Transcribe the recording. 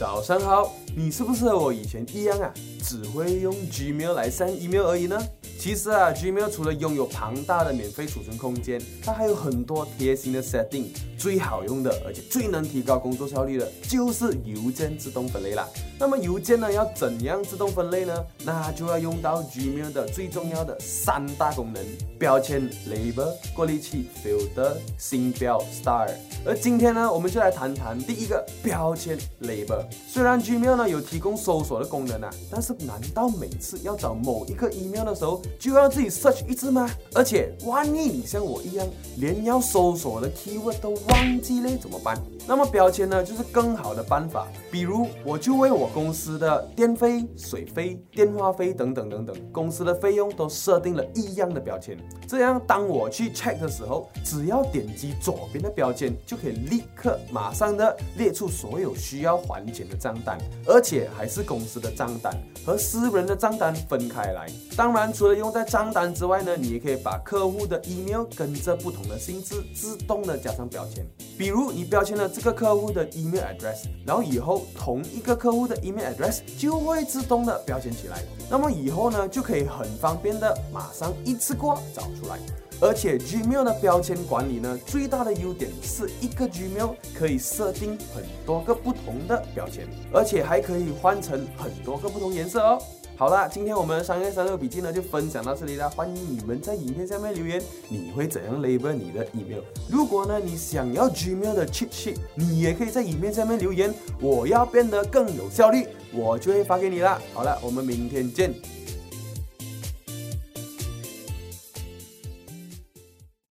早上好，你是不是和我以前一样啊，只会用 Gmail 来 send email 而已呢？其实啊，Gmail 除了拥有庞大的免费储存空间，它还有很多贴心的 setting。最好用的，而且最能提高工作效率的，就是邮件自动分类啦。那么邮件呢，要怎样自动分类呢？那就要用到 Gmail 的最重要的三大功能：标签 Label、过滤器 Filter、星标 Star。而今天呢，我们就来谈谈第一个标签 Label。虽然 Gmail 呢有提供搜索的功能啊，但是难道每次要找某一个 email 的时候，就要自己 search 一次吗？而且万一你像我一样，连要搜索的 keyword 都忘记嘞怎么办？那么标签呢，就是更好的办法。比如，我就为我公司的电费、水费、电话费等等等等公司的费用都设定了一样的标签。这样，当我去 check 的时候，只要点击左边的标签，就可以立刻马上的列出所有需要还钱的账单，而且还是公司的账单和私人的账单分开来。当然，除了用在账单之外呢，你也可以把客户的 email 跟着不同的性质自动的加上标签比如，你标签了这个客户的 email address，然后以后同一个客户的 email address 就会自动的标签起来。那么以后呢，就可以很方便的马上一次过找出来。而且 Gmail 的标签管理呢，最大的优点是一个 Gmail 可以设定很多个不同的标签，而且还可以换成很多个不同颜色哦。好了，今天我们商业三六笔记呢就分享到这里了。欢迎你们在影片下面留言，你会怎样 label 你的 email？如果呢你想要 Gmail 的 cheat sheet，你也可以在影片下面留言。我要变得更有效率，我就会发给你啦。好了，我们明天见。